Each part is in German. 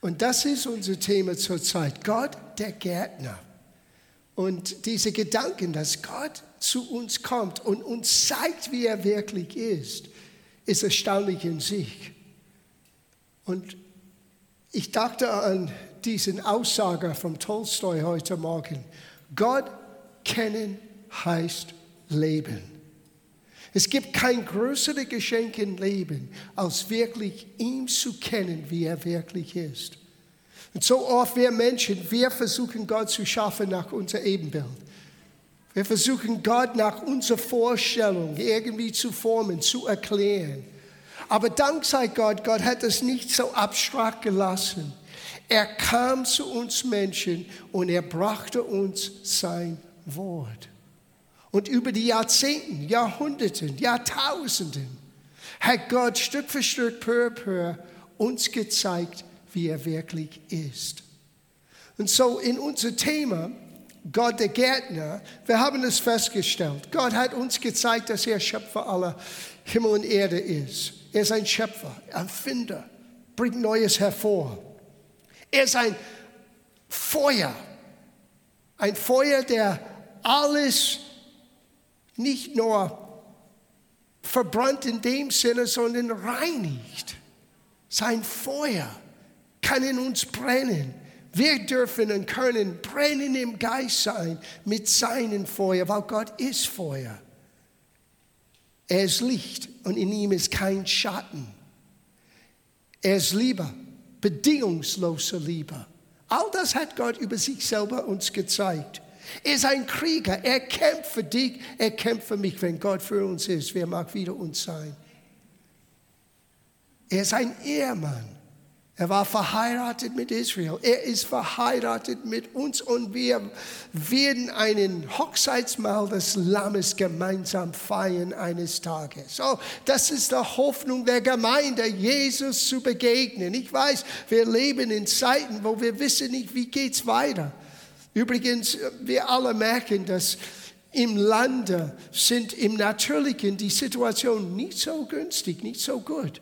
Und das ist unser Thema zurzeit. Gott, der Gärtner. Und diese Gedanken, dass Gott zu uns kommt und uns zeigt, wie er wirklich ist, ist erstaunlich in sich. Und ich dachte an diesen Aussager von Tolstoi heute Morgen. Gott kennen heißt Leben. Es gibt kein größeres Geschenk im Leben, als wirklich ihn zu kennen, wie er wirklich ist. Und so oft wir Menschen, wir versuchen Gott zu schaffen nach unser Ebenbild. Wir versuchen Gott nach unserer Vorstellung irgendwie zu formen, zu erklären. Aber dank sei Gott, Gott hat es nicht so abstrakt gelassen. Er kam zu uns Menschen und er brachte uns sein Wort. Und über die Jahrzehnten, Jahrhunderten, Jahrtausenden hat Gott Stück für Stück, peu peu, uns gezeigt, wie er wirklich ist. Und so in unser Thema, Gott der Gärtner, wir haben es festgestellt. Gott hat uns gezeigt, dass er Schöpfer aller Himmel und Erde ist. Er ist ein Schöpfer, Erfinder, bringt Neues hervor. Er ist ein Feuer, ein Feuer, der alles nicht nur verbrannt in dem Sinne, sondern reinigt. Sein Feuer kann in uns brennen. Wir dürfen und können brennen im Geist sein mit seinem Feuer, weil Gott ist Feuer. Er ist Licht und in ihm ist kein Schatten. Er ist Liebe, bedingungslose Liebe. All das hat Gott über sich selber uns gezeigt. Er ist ein Krieger. Er kämpft für dich, er kämpft für mich. Wenn Gott für uns ist, wer mag wieder uns sein? Er ist ein Ehemann. Er war verheiratet mit Israel. Er ist verheiratet mit uns und wir werden einen Hochzeitsmahl des Lammes gemeinsam feiern eines Tages. So, das ist die Hoffnung der Gemeinde, Jesus zu begegnen. Ich weiß, wir leben in Zeiten, wo wir wissen nicht, wie geht's weiter. Übrigens, wir alle merken, dass im Lande sind im Natürlichen die Situation nicht so günstig, nicht so gut.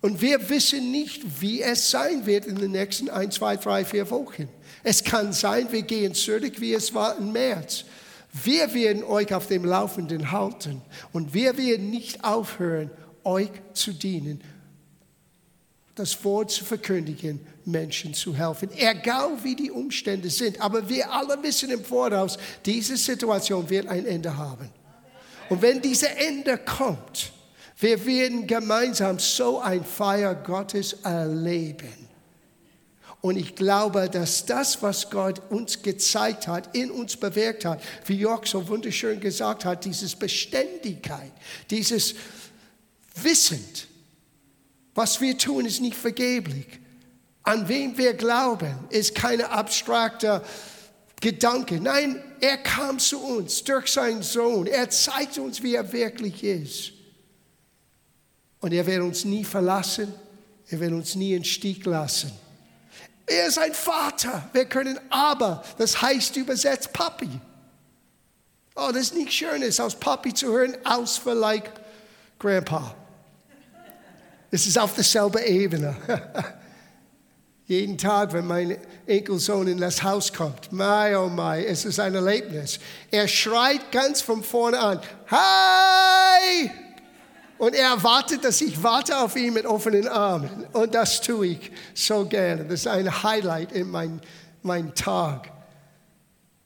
Und wir wissen nicht, wie es sein wird in den nächsten ein, zwei, drei, vier Wochen. Es kann sein, wir gehen zurück, wie es war im März. Wir werden euch auf dem Laufenden halten und wir werden nicht aufhören, euch zu dienen, das Wort zu verkündigen Menschen zu helfen, egal wie die Umstände sind. Aber wir alle wissen im Voraus, diese Situation wird ein Ende haben. Und wenn dieses Ende kommt, wir werden gemeinsam so ein Feier Gottes erleben. Und ich glaube, dass das, was Gott uns gezeigt hat, in uns bewirkt hat, wie Jörg so wunderschön gesagt hat, dieses Beständigkeit, dieses Wissend, was wir tun, ist nicht vergeblich. An wem wir glauben, ist keine abstrakte Gedanke. Nein, er kam zu uns durch seinen Sohn. Er zeigt uns, wie er wirklich ist. Und er wird uns nie verlassen. Er wird uns nie in Stich lassen. Er ist ein Vater. Wir können aber, das heißt übersetzt Papi. Oh, das ist nicht schön, ist aus Papi zu hören, aus vielleicht Grandpa. Es ist auf derselben Ebene. Jeden Tag, wenn mein Enkelsohn in das Haus kommt, mai oh mai, es ist ein Erlebnis. Er schreit ganz von vorne an, Hi! Und er erwartet, dass ich warte auf ihn mit offenen Armen. Und das tue ich so gerne. Das ist ein Highlight in meinem mein Tag.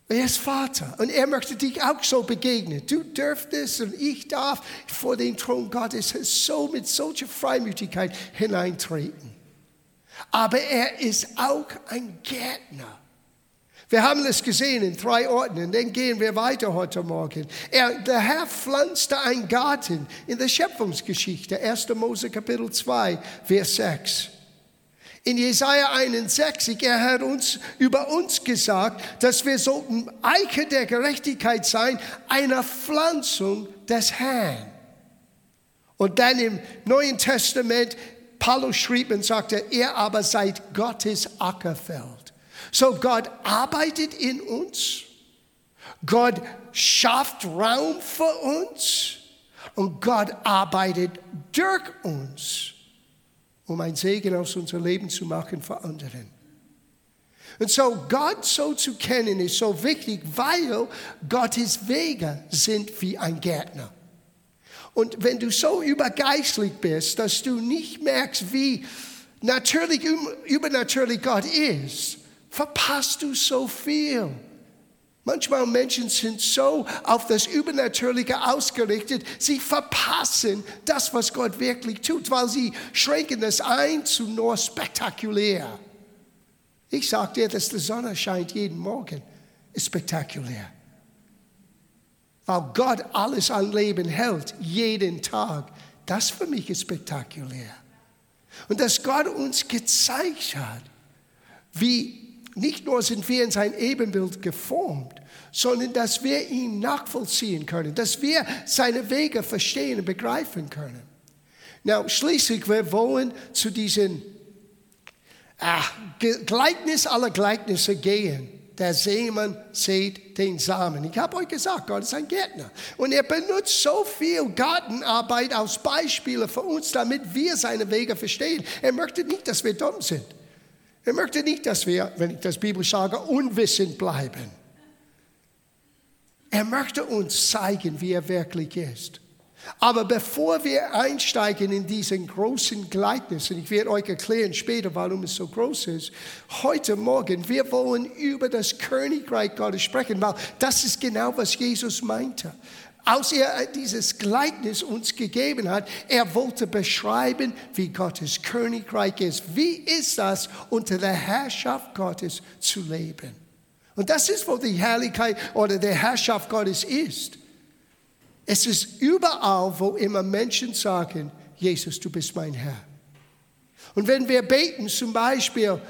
Er ist Vater und er möchte dich auch so begegnen. Du dürftest und ich darf vor den Thron Gottes so mit solcher Freimütigkeit hineintreten aber er ist auch ein Gärtner. Wir haben es gesehen in drei Orten und dann gehen wir weiter heute Morgen. Er, der Herr pflanzte einen Garten in der Schöpfungsgeschichte, 1. Mose Kapitel 2, Vers 6. In Jesaja 61, er hat uns über uns gesagt, dass wir sollten Eiche der Gerechtigkeit sein, einer Pflanzung des Herrn. Und dann im Neuen Testament Paulus schrieb und sagte, ihr aber seid Gottes Ackerfeld. So Gott arbeitet in uns. Gott schafft Raum für uns. Und Gott arbeitet durch uns. Um ein Segen aus unserem Leben zu machen für andere. Und so Gott so zu kennen ist so wichtig, weil Gottes Wege sind wie ein Gärtner. Und wenn du so übergeistlich bist, dass du nicht merkst, wie natürlich, übernatürlich Gott ist, verpasst du so viel. Manchmal Menschen sind so auf das Übernatürliche ausgerichtet, sie verpassen das, was Gott wirklich tut, weil sie schränken das ein zu nur spektakulär. Ich sage dir, dass die Sonne scheint jeden Morgen, ist spektakulär. Weil Gott alles an Leben hält, jeden Tag. Das für mich ist spektakulär. Und dass Gott uns gezeigt hat, wie nicht nur sind wir in sein Ebenbild geformt, sondern dass wir ihn nachvollziehen können, dass wir seine Wege verstehen und begreifen können. Na, schließlich, wir wollen zu diesem ah, Gleichnis aller Gleichnisse gehen. Der Seemann sät den Samen. Ich habe euch gesagt, Gott ist ein Gärtner. Und er benutzt so viel Gartenarbeit als Beispiele für uns, damit wir seine Wege verstehen. Er möchte nicht, dass wir dumm sind. Er möchte nicht, dass wir, wenn ich das Bibel sage, unwissend bleiben. Er möchte uns zeigen, wie er wirklich ist. Aber bevor wir einsteigen in diesen großen Gleichnis, und ich werde euch erklären später, warum es so groß ist, heute Morgen, wir wollen über das Königreich Gottes sprechen, weil das ist genau, was Jesus meinte. Als er dieses Gleichnis uns gegeben hat, er wollte beschreiben, wie Gottes Königreich ist. Wie ist das, unter der Herrschaft Gottes zu leben? Und das ist, wo die Herrlichkeit oder die Herrschaft Gottes ist. Es ist überall, wo immer Menschen sagen, Jesus, du bist mein Herr. Und wenn wir beten, zum Beispiel,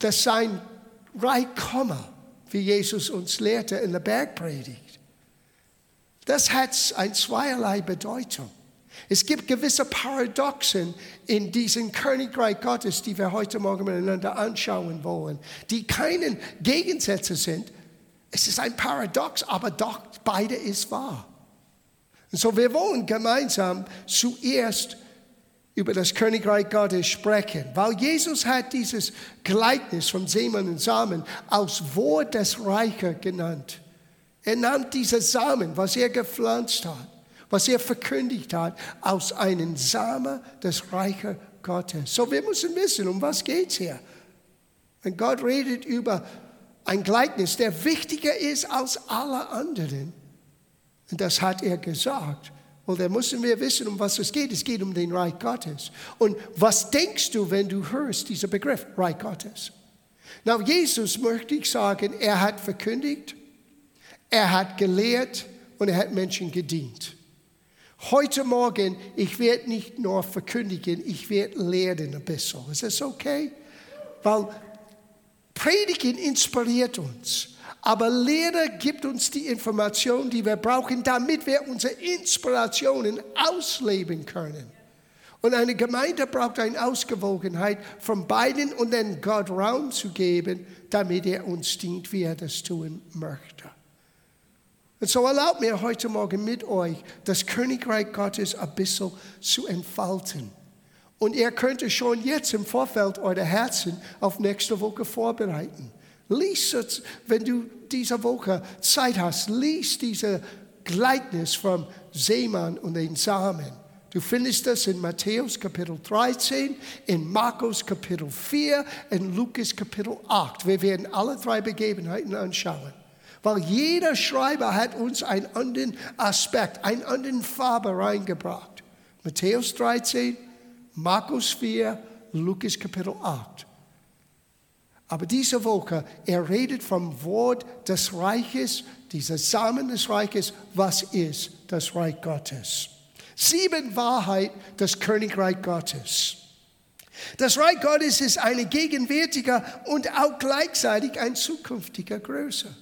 dass sein Reich komme, wie Jesus uns lehrte in der Bergpredigt, das hat eine zweierlei Bedeutung. Es gibt gewisse Paradoxen in diesem Königreich Gottes, die wir heute Morgen miteinander anschauen wollen, die keine Gegensätze sind, es ist ein Paradox, aber doch beide ist wahr. Und so wir wollen gemeinsam zuerst über das Königreich Gottes sprechen, weil Jesus hat dieses Gleichnis von Seemann und Samen aus Wort des Reiches genannt. Er nahm diese Samen, was er gepflanzt hat, was er verkündigt hat, aus einem Samen des Reiches Gottes. So wir müssen wissen, um was geht es hier. Wenn Gott redet über ein Gleichnis, der wichtiger ist als alle anderen. Und das hat er gesagt. Und da müssen wir wissen, um was es geht. Es geht um den Reich Gottes. Und was denkst du, wenn du hörst diesen Begriff, Reich Gottes? Na, Jesus möchte ich sagen, er hat verkündigt, er hat gelehrt und er hat Menschen gedient. Heute Morgen, ich werde nicht nur verkündigen, ich werde lehren ein bisschen. Ist das okay? Weil Predigen inspiriert uns. Aber Lehre gibt uns die Information, die wir brauchen, damit wir unsere Inspirationen ausleben können. Und eine Gemeinde braucht eine Ausgewogenheit von beiden und dann Gott Raum zu geben, damit er uns dient, wie er das tun möchte. Und so erlaubt mir heute Morgen mit euch, das Königreich Gottes ein bisschen zu entfalten. Und ihr könnt schon jetzt im Vorfeld eure Herzen auf nächste Woche vorbereiten. Lies es, wenn du diese Woche Zeit hast, lies diese Gleichnis vom Seemann und den Samen. Du findest das in Matthäus Kapitel 13, in Markus Kapitel 4, in Lukas Kapitel 8. Wir werden alle drei Begebenheiten anschauen. Weil jeder Schreiber hat uns einen anderen Aspekt, einen anderen Farbe reingebracht. Matthäus 13, Markus 4, Lukas Kapitel 8. Aber diese Woche, er redet vom Wort des Reiches, dieser Samen des Reiches, was ist das Reich Gottes? Sieben Wahrheit des Königreich Gottes. Das Reich Gottes ist eine gegenwärtige und auch gleichzeitig ein zukünftiger Größe.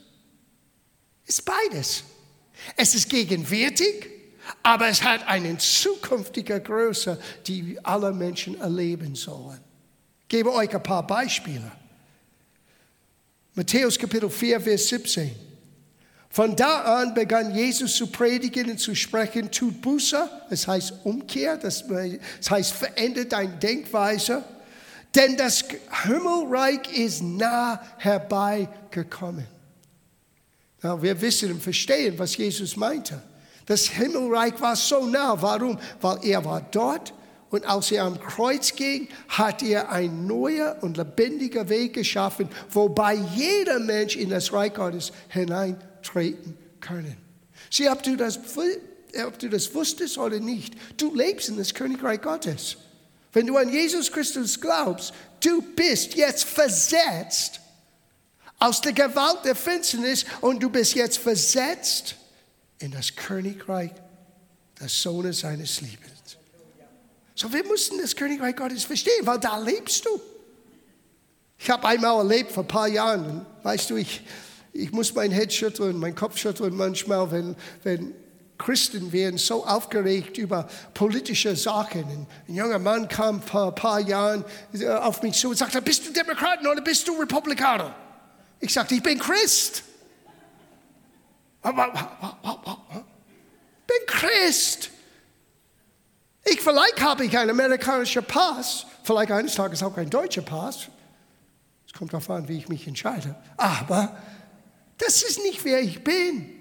Ist beides. Es ist gegenwärtig aber es hat eine zukünftige Größe, die alle Menschen erleben sollen. Ich gebe euch ein paar Beispiele. Matthäus Kapitel 4, Vers 17. Von da an begann Jesus zu predigen und zu sprechen, tut Buße, das heißt Umkehr, das heißt verändert deine Denkweise, denn das Himmelreich ist nah herbeigekommen. Ja, wir wissen und verstehen, was Jesus meinte. Das Himmelreich war so nah. Warum? Weil er war dort und als er am Kreuz ging, hat er ein neuer und lebendiger Weg geschaffen, wobei jeder Mensch in das Reich Gottes hineintreten können. Sieh, ob du das, ob du das wusstest oder nicht, du lebst in das Königreich Gottes. Wenn du an Jesus Christus glaubst, du bist jetzt versetzt aus der Gewalt der Finsternis und du bist jetzt versetzt in das Königreich des Sohnes seines Lebens. So, wir mussten das Königreich Gottes verstehen, weil da lebst du. Ich habe einmal erlebt vor ein paar Jahren, weißt du, ich, ich muss mein Head schütteln, meinen Kopf schütteln manchmal, wenn, wenn Christen werden so aufgeregt über politische Sachen. Ein junger Mann kam vor ein paar Jahren äh, auf mich zu und sagte, bist du Demokrat oder bist du Republikaner? Ich sagte, ich bin Christ. Bin Christ. Ich, vielleicht habe ich einen amerikanischen Pass, vielleicht eines Tages auch einen deutschen Pass. Es kommt darauf an, wie ich mich entscheide. Aber das ist nicht, wer ich bin.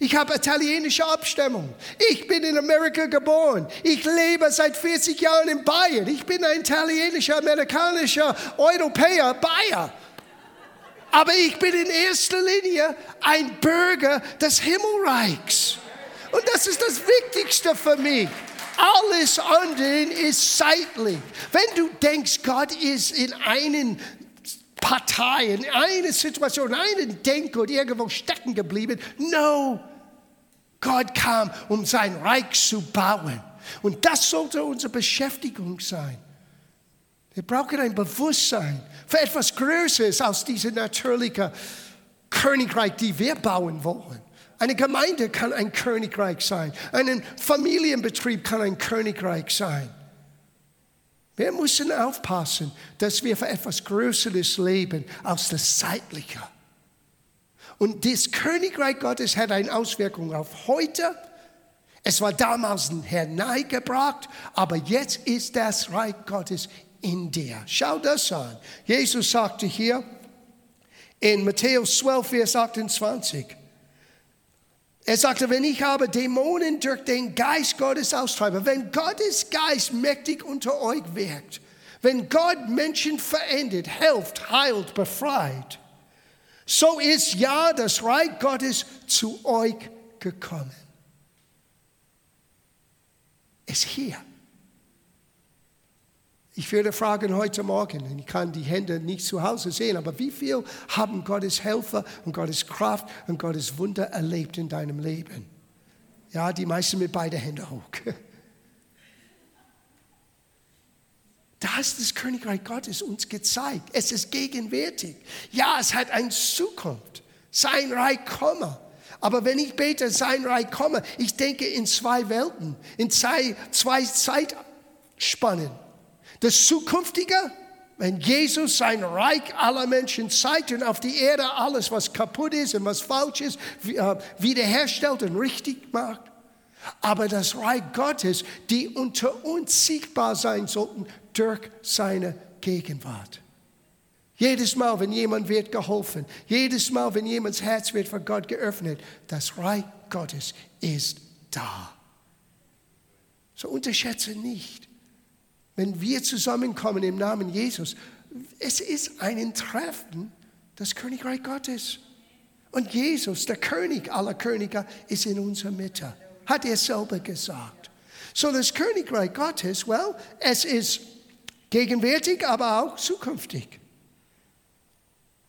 Ich habe italienische Abstammung. Ich bin in Amerika geboren. Ich lebe seit 40 Jahren in Bayern. Ich bin ein italienischer, amerikanischer Europäer, Bayer. Aber ich bin in erster Linie ein Bürger des Himmelreichs. Und das ist das Wichtigste für mich. Alles andere ist zeitlich. Wenn du denkst, Gott ist in einen Partei, in einer Situation, in einem Denken irgendwo stecken geblieben. No, Gott kam, um sein Reich zu bauen. Und das sollte unsere Beschäftigung sein. Wir brauchen ein Bewusstsein für etwas Größeres als diese natürliche Königreich, die wir bauen wollen. Eine Gemeinde kann ein Königreich sein. Ein Familienbetrieb kann ein Königreich sein. Wir müssen aufpassen, dass wir für etwas Größeres leben als das Zeitliche. Und das Königreich Gottes hat eine Auswirkung auf heute. Es war damals hereingebracht, aber jetzt ist das Reich Gottes in dir. Schau das an. Jesus sagte hier in Matthäus 12, Vers 28, er sagte, wenn ich aber Dämonen durch den Geist Gottes austreibe, wenn Gottes Geist mächtig unter euch wirkt, wenn Gott Menschen verändert, hilft, heilt, befreit, so ist ja das Reich Gottes zu euch gekommen. Es hier. Ich würde fragen heute Morgen, ich kann die Hände nicht zu Hause sehen, aber wie viel haben Gottes Helfer und Gottes Kraft und Gottes Wunder erlebt in deinem Leben? Ja, die meisten mit beiden Händen hoch. Da ist das Königreich Gottes uns gezeigt. Es ist gegenwärtig. Ja, es hat eine Zukunft. Sein Reich komme. Aber wenn ich bete, sein Reich komme, ich denke in zwei Welten, in zwei, zwei Zeitspannen. Das Zukünftige, wenn Jesus sein Reich aller Menschen zeigt und auf die Erde alles, was kaputt ist und was falsch ist, äh, wiederherstellt und richtig macht. Aber das Reich Gottes, die unter uns sichtbar sein sollten durch seine Gegenwart. Jedes Mal, wenn jemand wird geholfen, jedes Mal, wenn jemands Herz wird von Gott geöffnet, das Reich Gottes ist da. So unterschätze nicht, wenn wir zusammenkommen im Namen Jesus, es ist ein Treffen des Königreich Gottes. Und Jesus, der König aller Könige, ist in unserer Mitte, hat er selber gesagt. So das Königreich Gottes, well, es ist gegenwärtig, aber auch zukünftig.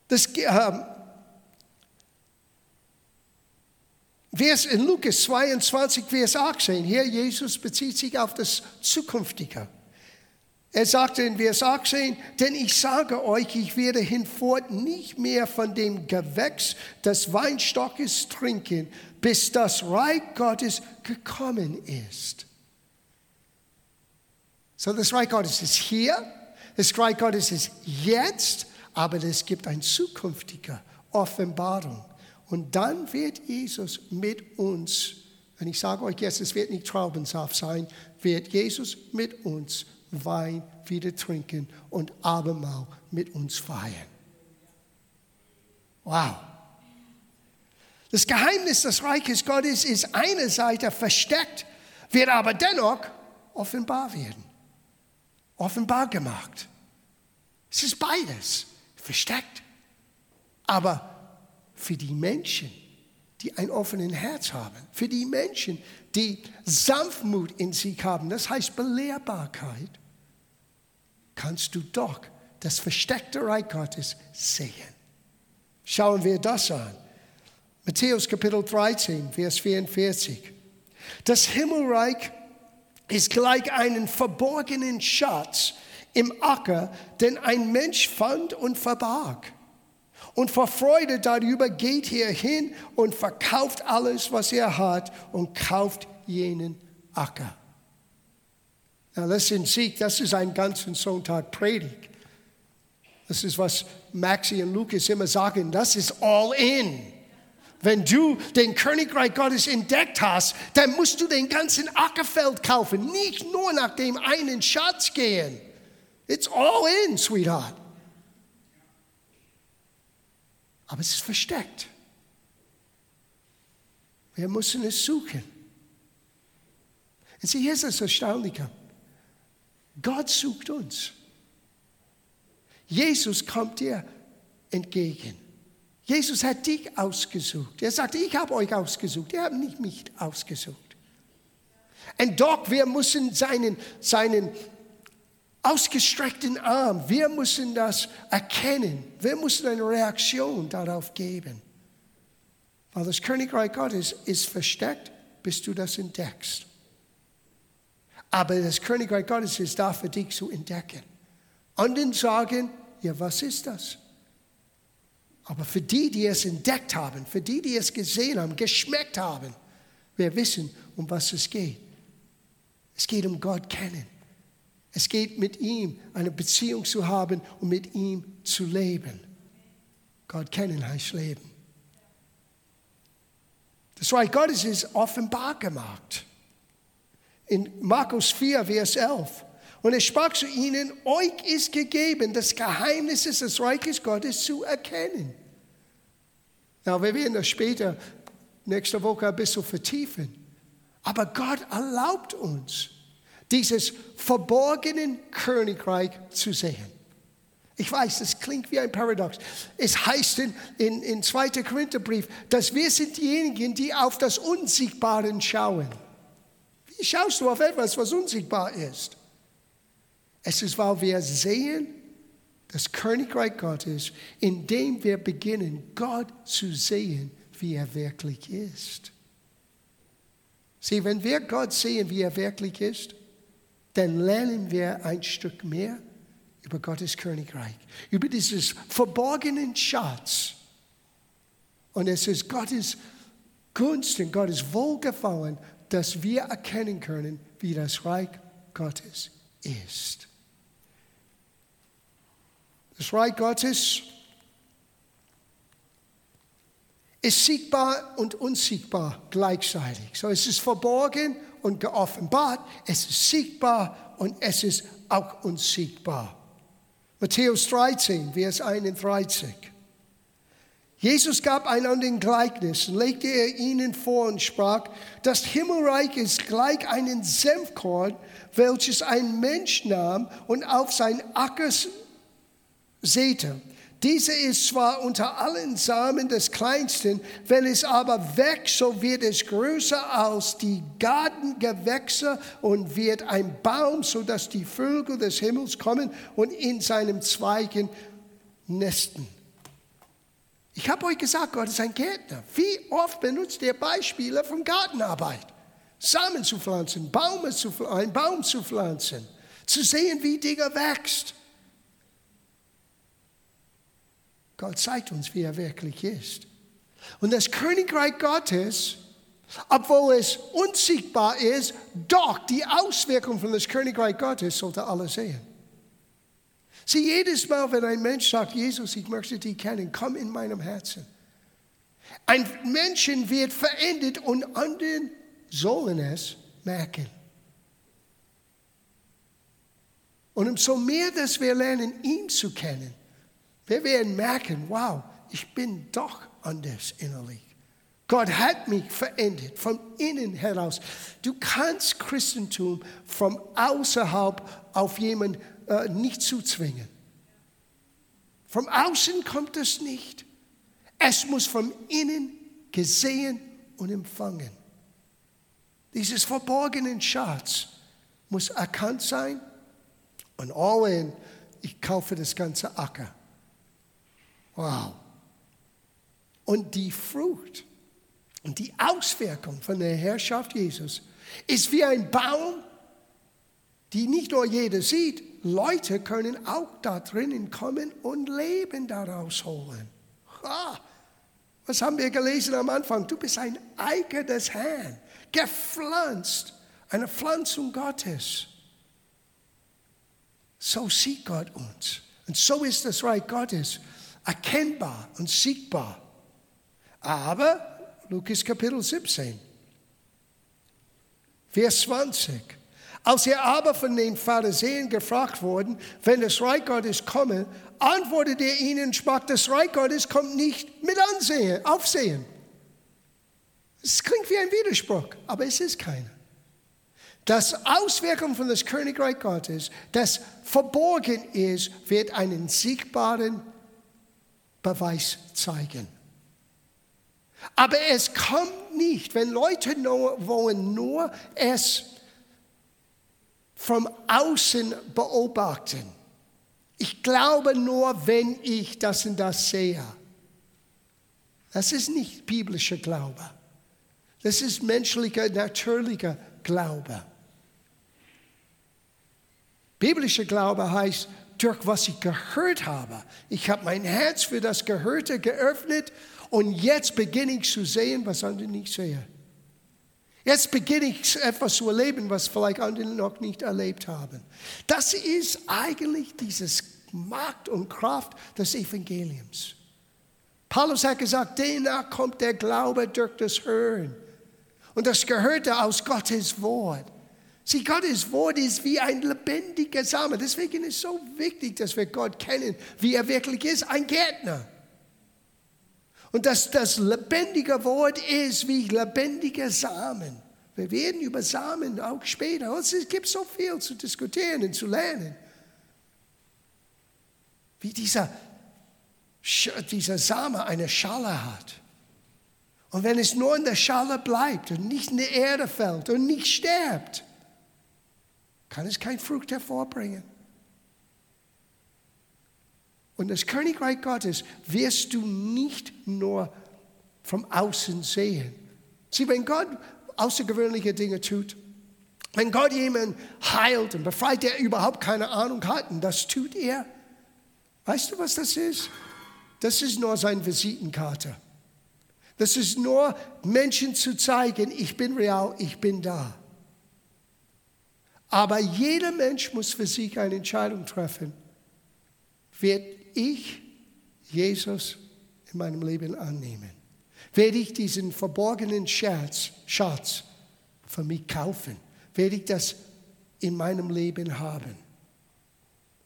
Das, ähm, Vers in Lukas 22, Vers 18, hier Jesus bezieht sich auf das Zukünftige. Er sagte in Vers 18, denn ich sage euch, ich werde hinfort nicht mehr von dem Gewächs des Weinstockes trinken, bis das Reich Gottes gekommen ist. So, das Reich Gottes ist hier, das Reich Gottes ist jetzt, aber es gibt eine zukünftige Offenbarung. Und dann wird Jesus mit uns, und ich sage euch jetzt, es wird nicht Traubensaft sein, wird Jesus mit uns Wein wieder trinken und Abendmahl mit uns feiern. Wow. Das Geheimnis des Reiches Gottes ist einerseits versteckt, wird aber dennoch offenbar werden. Offenbar gemacht. Es ist beides, versteckt. Aber für die Menschen, die ein offenes Herz haben, für die Menschen, die Sanftmut in sich haben, das heißt Belehrbarkeit, kannst du doch das versteckte Reich Gottes sehen. Schauen wir das an. Matthäus Kapitel 13, Vers 44. Das Himmelreich ist gleich einen verborgenen Schatz im Acker, den ein Mensch fand und verbarg. Und vor Freude darüber geht er hin und verkauft alles, was er hat und kauft jenen Acker. Na, das ist Sieg, das ist ein ganzen Sonntag Predigt. Das ist, was Maxi und Lukas immer sagen, das ist all in. Wenn du den Königreich Gottes entdeckt hast, dann musst du den ganzen Ackerfeld kaufen, nicht nur nach dem einen Schatz gehen. It's all in, sweetheart. Aber es ist versteckt. Wir müssen es suchen. Und sieh, hier ist das Erstaunliche. Gott sucht uns. Jesus kommt dir entgegen. Jesus hat dich ausgesucht. Er sagte, ich habe euch ausgesucht. Er hat nicht mich ausgesucht. Und doch, wir müssen seinen, seinen ausgestreckten Arm, wir müssen das erkennen. Wir müssen eine Reaktion darauf geben. Weil das Königreich Gottes ist versteckt, bis du das entdeckst. Aber das Königreich Gottes ist da für dich zu entdecken. Anderen sagen, ja, was ist das? Aber für die, die es entdeckt haben, für die, die es gesehen haben, geschmeckt haben, wir wissen, um was es geht. Es geht um Gott kennen. Es geht mit ihm eine Beziehung zu haben und mit ihm zu leben. Gott kennen heißt Leben. Das Reich Gottes ist offenbar gemacht. In Markus 4, Vers 11. Und er sprach zu ihnen, euch ist gegeben, das Geheimnis des Reiches Gottes zu erkennen. Na, wir werden das später nächste Woche ein bisschen vertiefen. Aber Gott erlaubt uns, dieses verborgenen Königreich zu sehen. Ich weiß, das klingt wie ein Paradox. Es heißt in, in, in 2. Korintherbrief, dass wir sind diejenigen, die auf das Unsichtbare schauen. Schaust du auf etwas, was unsichtbar ist? Es ist, weil wir sehen das Königreich Gottes, indem wir beginnen, Gott zu sehen, wie er wirklich ist. Sieh, wenn wir Gott sehen, wie er wirklich ist, dann lernen wir ein Stück mehr über Gottes Königreich, über dieses verborgenen Schatz. Und es ist Gottes Gunst und Gottes Wohlgefallen, dass wir erkennen können, wie das Reich Gottes ist. Das Reich Gottes ist sichtbar und unsichtbar gleichzeitig. So es ist verborgen und geoffenbart, es ist sichtbar und es ist auch unsichtbar. Matthäus 13, Vers 31. Jesus gab einander ein Gleichnis legte er ihnen vor und sprach, das Himmelreich ist gleich einen Senfkorn, welches ein Mensch nahm und auf sein Acker säte. Diese ist zwar unter allen Samen des kleinsten, wenn es aber wächst, so wird es größer als die Gartengewächse und wird ein Baum, sodass die Vögel des Himmels kommen und in seinem Zweigen nesten. Ich habe euch gesagt, Gott ist ein Gärtner. Wie oft benutzt er Beispiele von Gartenarbeit? Samen zu pflanzen, Baume zu, einen Baum zu pflanzen, zu sehen, wie Dinge wächst. Gott zeigt uns, wie er wirklich ist. Und das Königreich Gottes, obwohl es unsichtbar ist, doch die Auswirkung von das Königreich Gottes sollte alle sehen. Sieh, jedes Mal, wenn ein Mensch sagt, Jesus, ich möchte dich kennen, komm in meinem Herzen. Ein Menschen wird verändert und anderen sollen es merken. Und umso mehr, dass wir lernen, ihn zu kennen, wir werden merken, wow, ich bin doch anders innerlich. Gott hat mich verändert von innen heraus. Du kannst Christentum von außerhalb auf jemanden äh, nicht zuzwingen. Vom Außen kommt es nicht. Es muss von innen gesehen und empfangen. Dieses verborgenen Schatz muss erkannt sein und all in, ich kaufe das ganze Acker. Wow. Und die Frucht und die Auswirkung von der Herrschaft Jesus ist wie ein Baum, die nicht nur jeder sieht, Leute können auch da drinnen kommen und Leben daraus holen. Ah, was haben wir gelesen am Anfang? Du bist ein Eiger des Herrn, gepflanzt, eine Pflanzung Gottes. So sieht Gott uns. Und so ist das Reich Gottes erkennbar und sichtbar. Aber Lukas Kapitel 17, Vers 20. Als er aber von den Pharisäern gefragt wurde, wenn das Reich Gottes komme, antwortete er ihnen und sprach, das Reich Gottes kommt nicht mit Ansehen, Aufsehen. Es klingt wie ein Widerspruch, aber es ist keiner. Das Auswirkung von das Königreich Gottes, das verborgen ist, wird einen sichtbaren Beweis zeigen. Aber es kommt nicht, wenn Leute nur, wollen nur es vom Außen beobachten. Ich glaube nur, wenn ich das und das sehe. Das ist nicht biblischer Glaube. Das ist menschlicher, natürlicher Glaube. Biblischer Glaube heißt, durch was ich gehört habe. Ich habe mein Herz für das Gehörte geöffnet und jetzt beginne ich zu sehen, was andere nicht sehen. Jetzt beginne ich etwas zu erleben, was vielleicht andere noch nicht erlebt haben. Das ist eigentlich dieses Macht und Kraft des Evangeliums. Paulus hat gesagt, danach kommt der Glaube durch das Hören. Und das Gehörte aus Gottes Wort. Sieh, Gottes Wort ist wie ein lebendiger Samen. Deswegen ist es so wichtig, dass wir Gott kennen, wie er wirklich ist, ein Gärtner. Und dass das lebendige Wort ist wie lebendiger Samen. Wir werden über Samen auch später. Es gibt so viel zu diskutieren und zu lernen. Wie dieser, dieser Same eine Schale hat. Und wenn es nur in der Schale bleibt und nicht in die Erde fällt und nicht stirbt, kann es kein Frucht hervorbringen. Und das Königreich Gottes wirst du nicht nur vom Außen sehen. Sieh, wenn Gott außergewöhnliche Dinge tut, wenn Gott jemanden heilt und befreit, der überhaupt keine Ahnung hat, und das tut er, weißt du, was das ist? Das ist nur seine Visitenkarte. Das ist nur Menschen zu zeigen, ich bin real, ich bin da. Aber jeder Mensch muss für sich eine Entscheidung treffen. Wird ich Jesus in meinem Leben annehmen? Werde ich diesen verborgenen Schatz, Schatz für mich kaufen? Werde ich das in meinem Leben haben?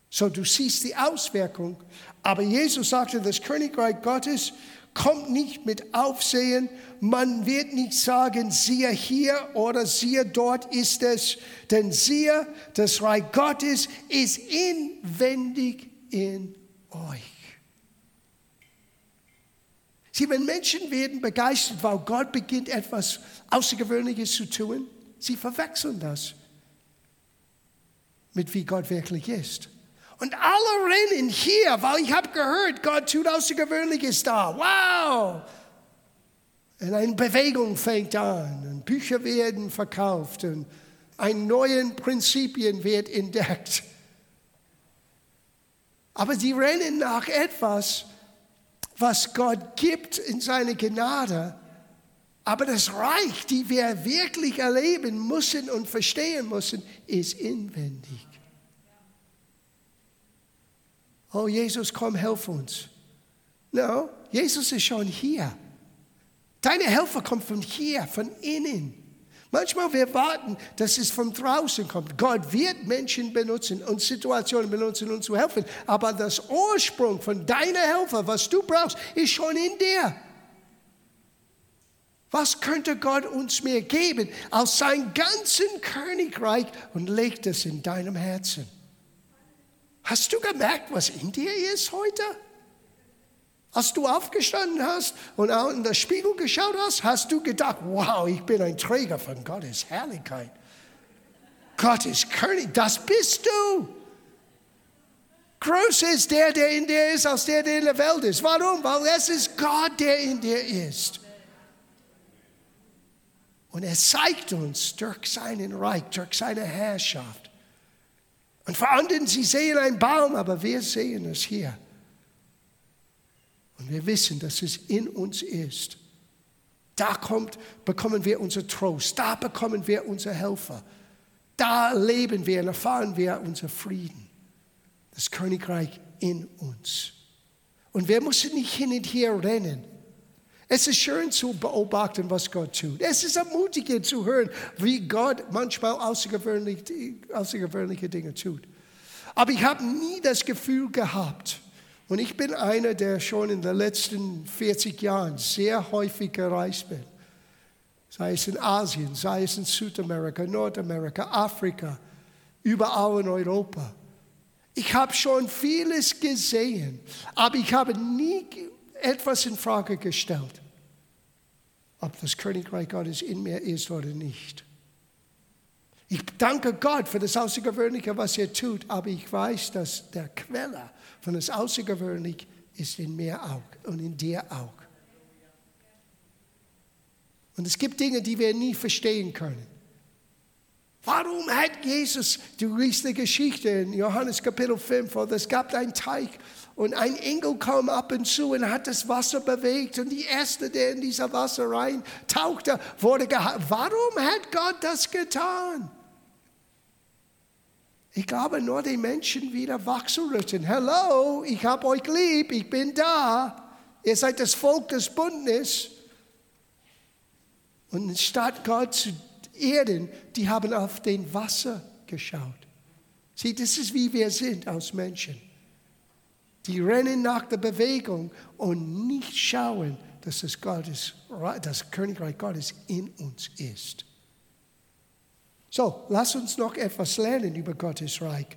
So, du siehst die Auswirkung, aber Jesus sagte, das Königreich Gottes kommt nicht mit Aufsehen. Man wird nicht sagen, siehe hier oder siehe dort ist es, denn siehe, das Reich Gottes ist inwendig in euch. Sieh, wenn Menschen werden begeistert, weil Gott beginnt etwas Außergewöhnliches zu tun, sie verwechseln das mit wie Gott wirklich ist. Und alle rennen hier, weil ich habe gehört, Gott tut Außergewöhnliches da. Wow! Und eine Bewegung fängt an und Bücher werden verkauft und ein neuen Prinzipien wird entdeckt. Aber sie rennen nach etwas, was Gott gibt in seine Gnade. Aber das Reich, die wir wirklich erleben müssen und verstehen müssen, ist inwendig. Oh Jesus, komm, helf uns. No, Jesus ist schon hier. Deine Helfer kommen von hier, von innen. Manchmal wir warten, dass es von draußen kommt. Gott wird Menschen benutzen und Situationen benutzen, um zu helfen. Aber das Ursprung von deiner Helfer, was du brauchst, ist schon in dir. Was könnte Gott uns mehr geben als sein ganzen Königreich und legt es in deinem Herzen? Hast du gemerkt, was in dir ist heute? Als du aufgestanden hast und auch in den Spiegel geschaut hast, hast du gedacht, wow, ich bin ein Träger von Gottes Herrlichkeit. Gottes König, das bist du. Größer ist der, der in dir ist, als der, der in der Welt ist. Warum? Weil es ist Gott, der in dir ist. Und er zeigt uns durch seinen Reich, durch seine Herrschaft. Und vor anderen, sie sehen einen Baum, aber wir sehen es hier. Und wir wissen, dass es in uns ist. Da kommt, bekommen wir unser Trost, da bekommen wir unsere Helfer. Da leben wir und erfahren wir unser Frieden. Das Königreich in uns. Und wir müssen nicht hin und her rennen. Es ist schön zu beobachten, was Gott tut. Es ist ermutigend zu hören, wie Gott manchmal außergewöhnliche, außergewöhnliche Dinge tut. Aber ich habe nie das Gefühl gehabt, und ich bin einer, der schon in den letzten 40 Jahren sehr häufig gereist bin. Sei es in Asien, sei es in Südamerika, Nordamerika, Afrika, überall in Europa. Ich habe schon vieles gesehen, aber ich habe nie etwas in Frage gestellt, ob das Königreich Gottes in mir ist oder nicht. Ich danke Gott für das Außergewöhnliche, was er tut, aber ich weiß, dass der Quelle von das Außergewöhnliche ist in mir auch und in dir auch. Und es gibt Dinge, die wir nie verstehen können. Warum hat Jesus, du liest die Geschichte in Johannes Kapitel 5, wo es gab einen Teich und ein Engel kam ab und zu und hat das Wasser bewegt und die Erste, der in dieser Wasser rein tauchte, wurde geheilt. Warum hat Gott das getan? Ich glaube, nur die Menschen wieder wachzurütteln. Hallo, ich habe euch lieb, ich bin da. Ihr seid das Volk des Bundes. Und statt Gott zu erden, die haben auf den Wasser geschaut. Sieh, das ist wie wir sind als Menschen. Die rennen nach der Bewegung und nicht schauen, dass das, Gottes, das Königreich Gottes in uns ist. So, lass uns noch etwas lernen über Gottes Reich.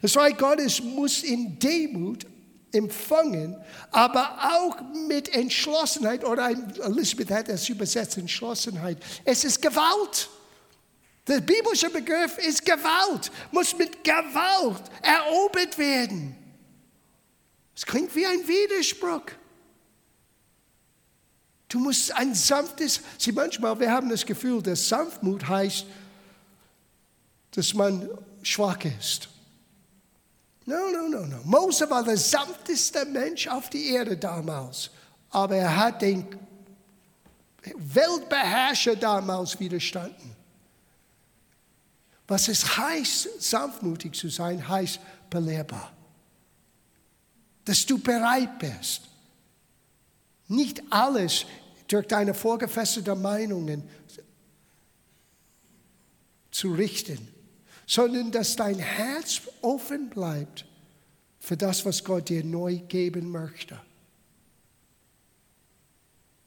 Das Reich Gottes muss in Demut empfangen, aber auch mit Entschlossenheit, oder Elisabeth hat es übersetzt, Entschlossenheit. Es ist Gewalt. Der biblische Begriff ist Gewalt, muss mit Gewalt erobert werden. Es klingt wie ein Widerspruch. Du musst ein sanftes, sieh manchmal, wir haben das Gefühl, dass Sanftmut heißt, dass man schwach ist. No, no, no, no. Mose war der sanfteste Mensch auf der Erde damals, aber er hat den Weltbeherrscher damals widerstanden. Was es heißt, sanftmutig zu sein, heißt belehrbar. Dass du bereit bist, nicht alles durch deine vorgefestigten Meinungen zu richten, sondern dass dein Herz offen bleibt für das, was Gott dir neu geben möchte.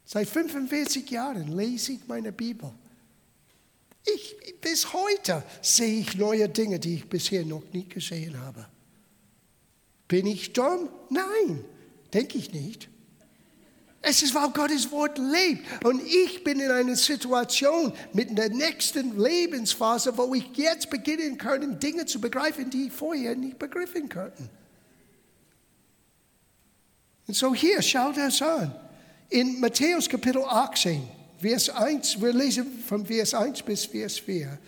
Seit 45 Jahren lese ich meine Bibel. Ich, bis heute sehe ich neue Dinge, die ich bisher noch nie gesehen habe. Bin ich dumm? Nein, denke ich nicht. Es ist, weil Gottes Wort lebt. Und ich bin in einer Situation mit der nächsten Lebensphase, wo ich jetzt beginnen kann, Dinge zu begreifen, die ich vorher nicht begriffen konnte. Und so hier, schaut das an. In Matthäus Kapitel 18, Vers 1, wir lesen von Vers 1 bis Vers 4.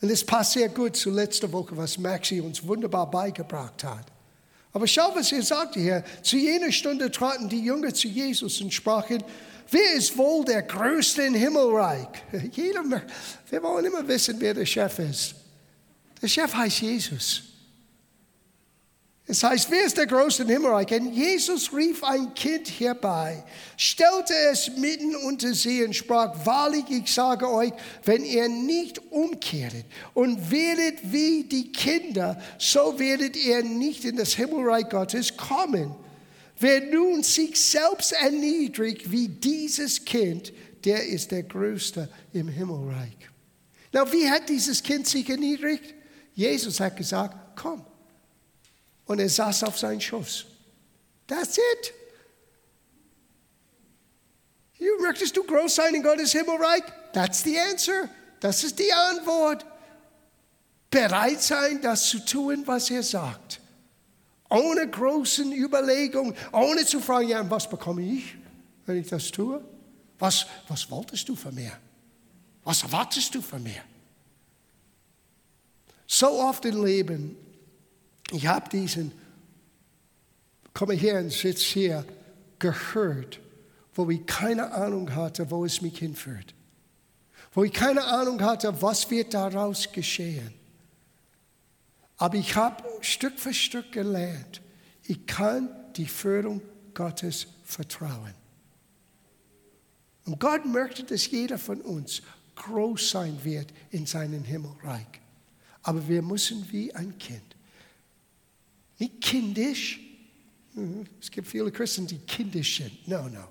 Und es passt sehr gut zu letzter Woche, was Maxi uns wunderbar beigebracht hat. Aber schau, was er sagte hier. Zu jener Stunde traten die Jünger zu Jesus und sprachen, wer ist wohl der Größte im Himmelreich? Jeder, wir wollen immer wissen, wer der Chef ist. Der Chef heißt Jesus. Es heißt, wer ist der Große im Himmelreich? Und Jesus rief ein Kind herbei, stellte es mitten unter sie und sprach, wahrlich, ich sage euch, wenn ihr nicht umkehret und werdet wie die Kinder, so werdet ihr nicht in das Himmelreich Gottes kommen. Wer nun sich selbst erniedrigt wie dieses Kind, der ist der Größte im Himmelreich. Na, wie hat dieses Kind sich erniedrigt? Jesus hat gesagt, komm und er saß auf seinen Schoß. That's it. Möchtest du groß sein in Gottes Himmelreich? That's the answer. Das ist die Antwort. Bereit sein, das zu tun, was er sagt. Ohne großen Überlegungen, ohne zu fragen, ja, was bekomme ich, wenn ich das tue? Was, was wolltest du von mir? Was erwartest du von mir? So oft im Leben ich habe diesen, komme her und sitze hier, gehört, wo ich keine Ahnung hatte, wo es mich hinführt. Wo ich keine Ahnung hatte, was wird daraus geschehen. Aber ich habe Stück für Stück gelernt, ich kann die Führung Gottes vertrauen. Und Gott möchte, dass jeder von uns groß sein wird in seinem Himmelreich. Aber wir müssen wie ein Kind nicht kindisch. Mhm. Es gibt viele Christen, die kindisch sind. No, no.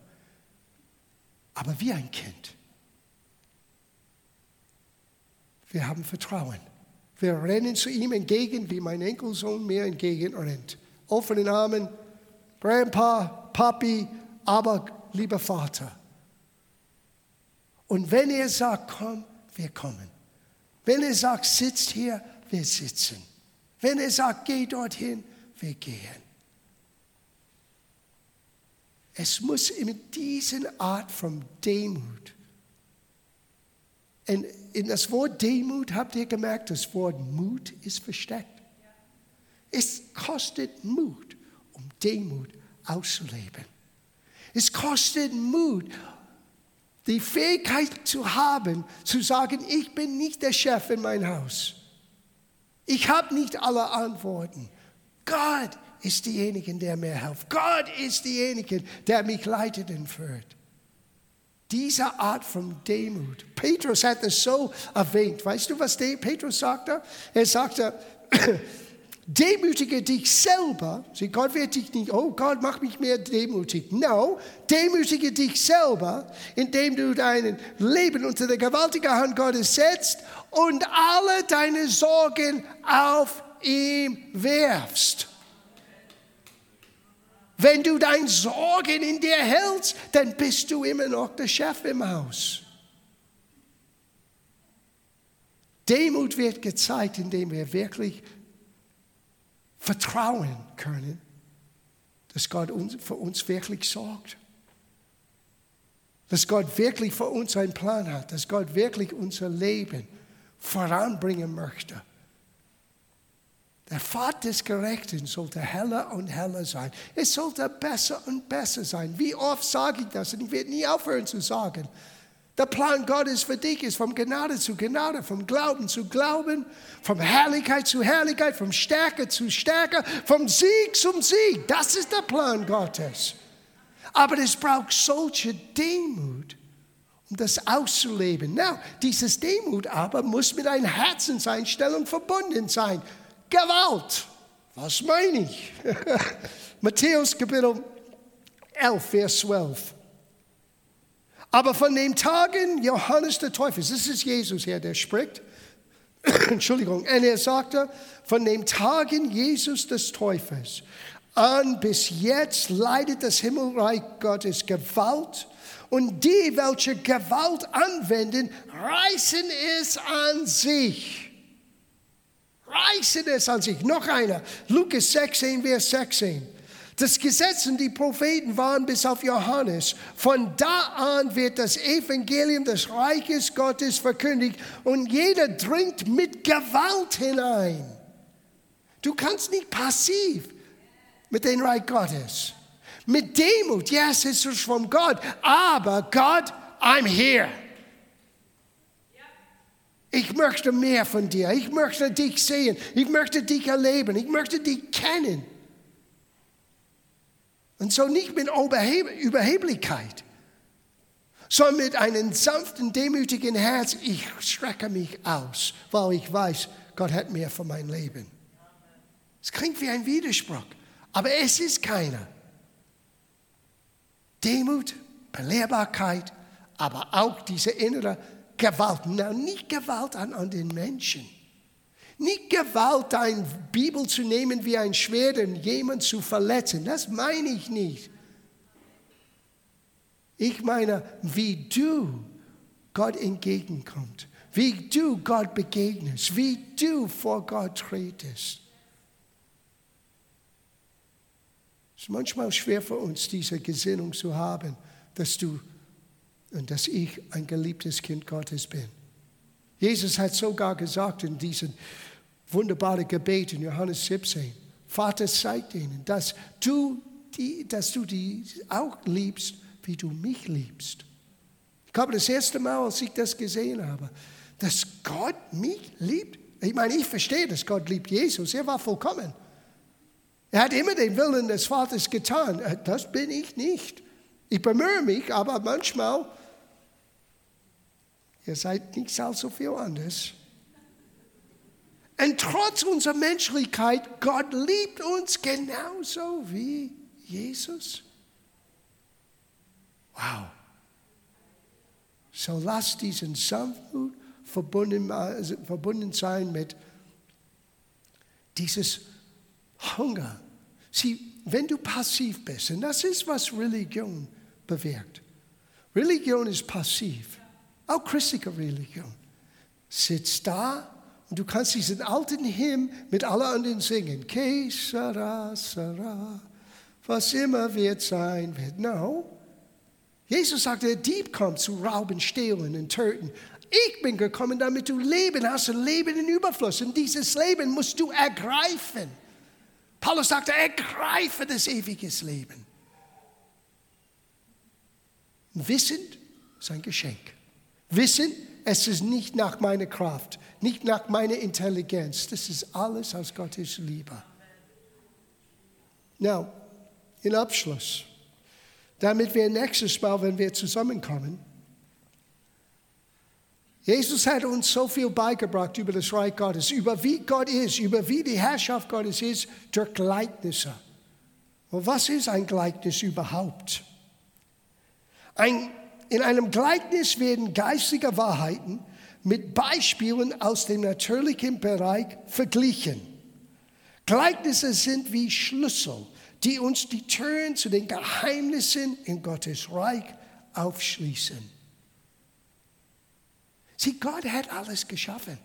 Aber wie ein Kind. Wir haben Vertrauen. Wir rennen zu ihm entgegen, wie mein Enkelsohn mir entgegenrennt. Offenen Armen, Grandpa, Papi, aber lieber Vater. Und wenn er sagt, komm, wir kommen. Wenn er sagt, sitzt hier, wir sitzen. Wenn er sagt, geh dorthin, wir gehen. Es muss in diese Art von Demut. Und in das Wort Demut habt ihr gemerkt, das Wort Mut ist versteckt. Es kostet Mut, um Demut auszuleben. Es kostet Mut, die Fähigkeit zu haben, zu sagen, ich bin nicht der Chef in meinem Haus. Ich habe nicht alle Antworten. Gott ist diejenige, der mir hilft. Gott ist diejenige, der mich leitet und führt. Diese Art von Demut. Petrus hat es so erwähnt. Weißt du, was Petrus sagte? Er sagte, demütige dich selber. Gott wird dich nicht, oh Gott, mach mich mehr demütig. No, demütige dich selber, indem du dein Leben unter der gewaltigen Hand Gottes setzt und alle deine Sorgen auf ihm werfst. Wenn du deine Sorgen in dir hältst, dann bist du immer noch der Chef im Haus. Demut wird gezeigt, indem wir wirklich vertrauen können, dass Gott für uns wirklich sorgt. Dass Gott wirklich für uns einen Plan hat, dass Gott wirklich unser Leben voranbringen möchte. Der Pfad des Gerechten sollte heller und heller sein. Es sollte besser und besser sein. Wie oft sage ich das und ich werde nie aufhören zu sagen. Der Plan Gottes für dich ist von Gnade zu Gnade, vom Glauben zu Glauben, von Herrlichkeit zu Herrlichkeit, von Stärke zu Stärke, vom Sieg zum Sieg. Das ist der Plan Gottes. Aber es braucht solche Demut, um das auszuleben. Na, dieses Demut aber muss mit einer Herzenseinstellung verbunden sein. Gewalt. Was meine ich? Matthäus Kapitel 11, Vers 12. Aber von den Tagen Johannes der Täufer, das ist Jesus hier, der spricht, Entschuldigung, und er sagte, von den Tagen Jesus des Täufers an bis jetzt leidet das Himmelreich Gottes Gewalt und die, welche Gewalt anwenden, reißen es an sich reißen es an sich. Noch einer, Lukas 16, Vers 16. Das Gesetz und die Propheten waren bis auf Johannes. Von da an wird das Evangelium des Reiches Gottes verkündigt und jeder dringt mit Gewalt hinein. Du kannst nicht passiv mit dem Reich Gottes. Mit Demut, yes, es ist von Gott, aber Gott, I'm here. Ich möchte mehr von dir. Ich möchte dich sehen. Ich möchte dich erleben. Ich möchte dich kennen. Und so nicht mit Überheblichkeit, sondern mit einem sanften, demütigen Herz. Ich strecke mich aus, weil ich weiß, Gott hat mehr für mein Leben. Es klingt wie ein Widerspruch, aber es ist keiner. Demut, Belehrbarkeit, aber auch diese innere Gewalt. Na, nicht Gewalt an, an den Menschen. Nicht Gewalt, eine Bibel zu nehmen wie ein Schwert und jemanden zu verletzen. Das meine ich nicht. Ich meine, wie du Gott entgegenkommst, wie du Gott begegnest, wie du vor Gott tretest. Es ist manchmal schwer für uns, diese Gesinnung zu haben, dass du und dass ich ein geliebtes Kind Gottes bin. Jesus hat sogar gesagt in diesem wunderbaren Gebet in Johannes 17, Vater, zeig ihnen, dass du die, dass du die auch liebst, wie du mich liebst. Ich glaube, das erste Mal, als ich das gesehen habe, dass Gott mich liebt. Ich meine, ich verstehe, dass Gott liebt Jesus. Er war vollkommen. Er hat immer den Willen des Vaters getan. Äh, das bin ich nicht. Ich bemühe mich, aber manchmal, ihr seid nicht so viel anders. Und trotz unserer Menschlichkeit, Gott liebt uns genauso wie Jesus. Wow. So lass diesen Sanftmut verbunden, also verbunden sein mit dieses Hunger. Sieh, wenn du passiv bist, und das ist, was Religion bewirkt. Religion ist passiv. Auch christliche Religion. Sitzt da und du kannst diesen alten Hymn mit allen anderen singen. Que sera, sera, was immer wird sein wird. No. Jesus sagte, der Dieb kommt zu rauben, stehlen und töten. Ich bin gekommen, damit du Leben hast und Leben in Überfluss. Und dieses Leben musst du ergreifen. Paulus sagte, ergreife das ewige Leben. Wissen ist ein Geschenk. Wissen, es ist nicht nach meiner Kraft, nicht nach meiner Intelligenz. Das ist alles aus Gottes Liebe. Now, in Abschluss, damit wir nächstes Mal, wenn wir zusammenkommen, Jesus hat uns so viel beigebracht über das Reich Gottes, über wie Gott ist, über wie die Herrschaft Gottes ist, durch Gleichnisse. Und was ist ein Gleichnis überhaupt? Ein, in einem Gleichnis werden geistige Wahrheiten mit Beispielen aus dem natürlichen Bereich verglichen. Gleichnisse sind wie Schlüssel, die uns die Türen zu den Geheimnissen in Gottes Reich aufschließen. Sieh, Gott hat alles geschaffen.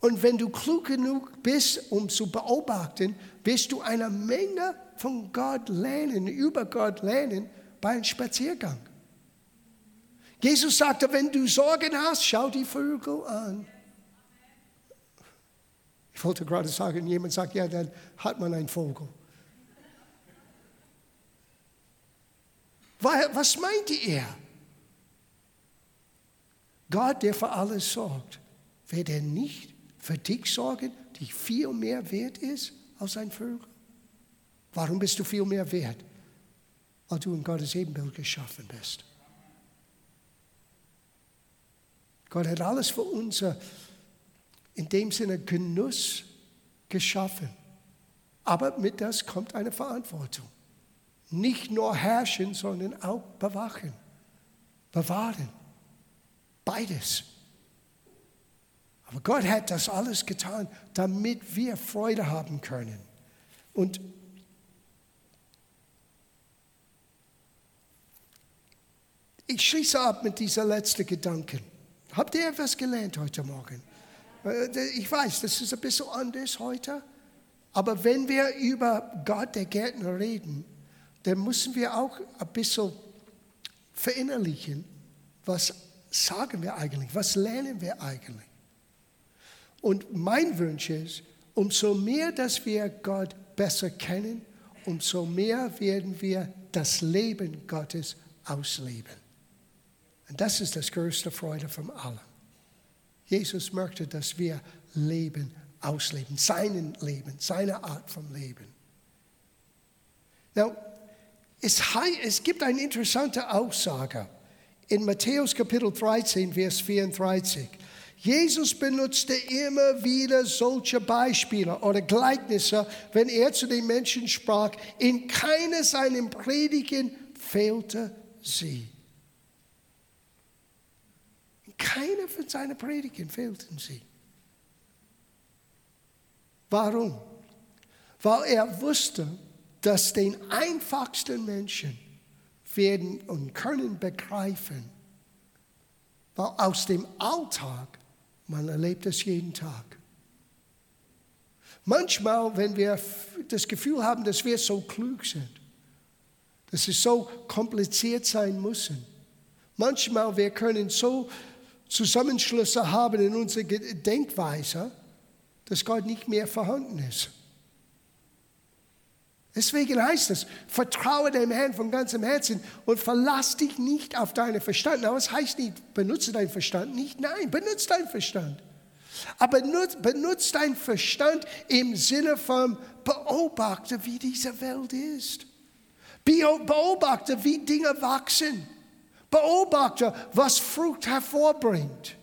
Und wenn du klug genug bist, um zu beobachten, wirst du eine Menge von Gott lernen, über Gott lernen, bei einem Spaziergang. Jesus sagte, wenn du Sorgen hast, schau die Vögel an. Ich wollte gerade sagen, jemand sagt, ja, dann hat man einen Vogel. Was meinte er? Gott, der für alles sorgt, wird er nicht für dich sorgen, die viel mehr wert ist als ein Vögel? Warum bist du viel mehr wert, weil du in Gottes Ebenbild geschaffen bist? Gott hat alles für unser, in dem Sinne, Genuss geschaffen. Aber mit das kommt eine Verantwortung. Nicht nur herrschen, sondern auch bewachen, bewahren. Beides. Aber Gott hat das alles getan, damit wir Freude haben können. Und ich schließe ab mit dieser letzten Gedanken. Habt ihr etwas gelernt heute Morgen? Äh, ich weiß, das ist ein bisschen anders heute. Aber wenn wir über Gott, der Gärtner, reden, dann müssen wir auch ein bisschen verinnerlichen, was sagen wir eigentlich? Was lernen wir eigentlich? Und mein Wunsch ist, umso mehr, dass wir Gott besser kennen, umso mehr werden wir das Leben Gottes ausleben. Und das ist das größte Freude von allem. Jesus möchte, dass wir Leben ausleben, seinen Leben, seine Art von Leben. Now, es, es gibt eine interessante Aussage in Matthäus Kapitel 13, Vers 34. Jesus benutzte immer wieder solche Beispiele oder Gleichnisse, wenn er zu den Menschen sprach. In keiner seinen Predigen fehlte sie. In keiner von seinen Predigen fehlten sie. Warum? Weil er wusste, dass den einfachsten Menschen werden und können begreifen, weil aus dem Alltag, man erlebt es jeden Tag. Manchmal, wenn wir das Gefühl haben, dass wir so klug sind, dass es so kompliziert sein müssen, manchmal wir können so Zusammenschlüsse haben in unserer Denkweise, dass Gott nicht mehr vorhanden ist. Deswegen heißt es, vertraue dem Herrn von ganzem Herzen und verlass dich nicht auf deinen Verstand. Aber es heißt nicht, benutze deinen Verstand nicht. Nein, benutze deinen Verstand. Aber benutze, benutze deinen Verstand im Sinne von beobachte, wie diese Welt ist. Beobachte, wie Dinge wachsen. Beobachte, was Frucht hervorbringt.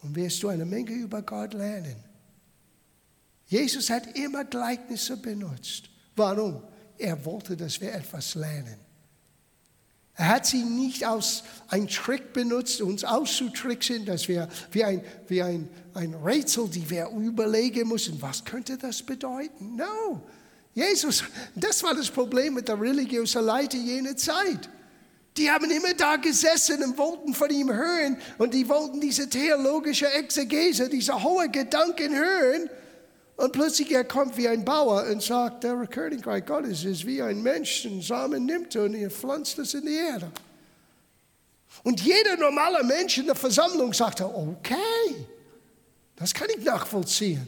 Und wirst du eine Menge über Gott lernen. Jesus hat immer Gleichnisse benutzt. Warum? Er wollte, dass wir etwas lernen. Er hat sie nicht als ein Trick benutzt, uns auszutricksen, dass wir wie ein, wie ein, ein Rätsel, die wir überlegen müssen, was könnte das bedeuten? No. Jesus, das war das Problem mit der religiösen Leiter jener Zeit. Die haben immer da gesessen und wollten von ihm hören und die wollten diese theologische Exegese, diese hohe Gedanken hören. Und plötzlich er kommt wie ein Bauer und sagt, der Königreich Gottes ist wie ein Mensch, den Samen nimmt und er pflanzt es in die Erde. Und jeder normale Mensch in der Versammlung sagte, okay, das kann ich nachvollziehen.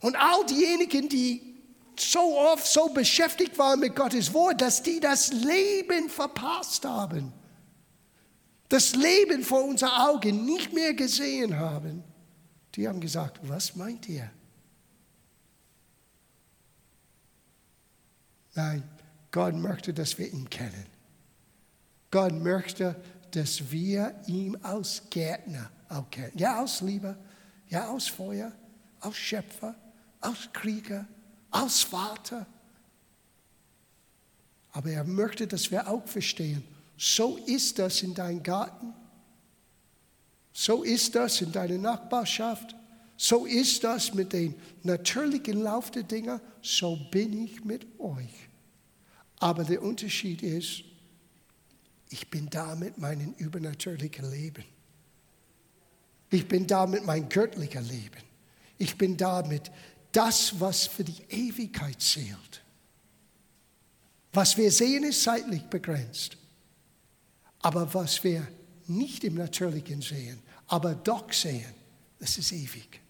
Und all diejenigen, die so oft so beschäftigt waren mit Gottes Wort, dass die das Leben verpasst haben, das Leben vor unser Augen nicht mehr gesehen haben, die haben gesagt, was meint ihr? Nein, Gott möchte, dass wir ihn kennen. Gott möchte, dass wir ihn als Gärtner auch kennen. Ja, als Liebe, ja, als Feuer, als Schöpfer, als Krieger, als Vater. Aber er möchte, dass wir auch verstehen, so ist das in deinem Garten, so ist das in deiner Nachbarschaft, so ist das mit dem natürlichen Lauf der Dinge, so bin ich mit euch. Aber der Unterschied ist, ich bin da mit meinem übernatürlichen Leben. Ich bin da mit meinem göttlichen Leben. Ich bin da mit das, was für die Ewigkeit zählt. Was wir sehen, ist zeitlich begrenzt. Aber was wir nicht im Natürlichen sehen, aber doch sehen, das ist ewig.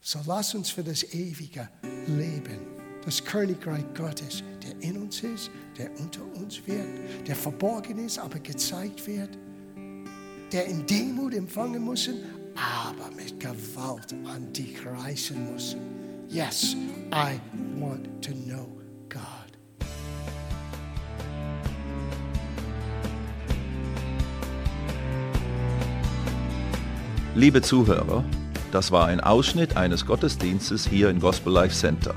So lass uns für das Ewige leben. Das Königreich Gottes, der in uns ist, der unter uns wird, der verborgen ist, aber gezeigt wird, der in Demut empfangen muss, aber mit Gewalt an dich reißen muss. Yes, I want to know God. Liebe Zuhörer, das war ein Ausschnitt eines Gottesdienstes hier im Gospel Life Center.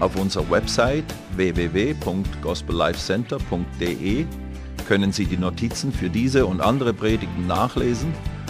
Auf unserer Website www.gospellifecenter.de können Sie die Notizen für diese und andere Predigten nachlesen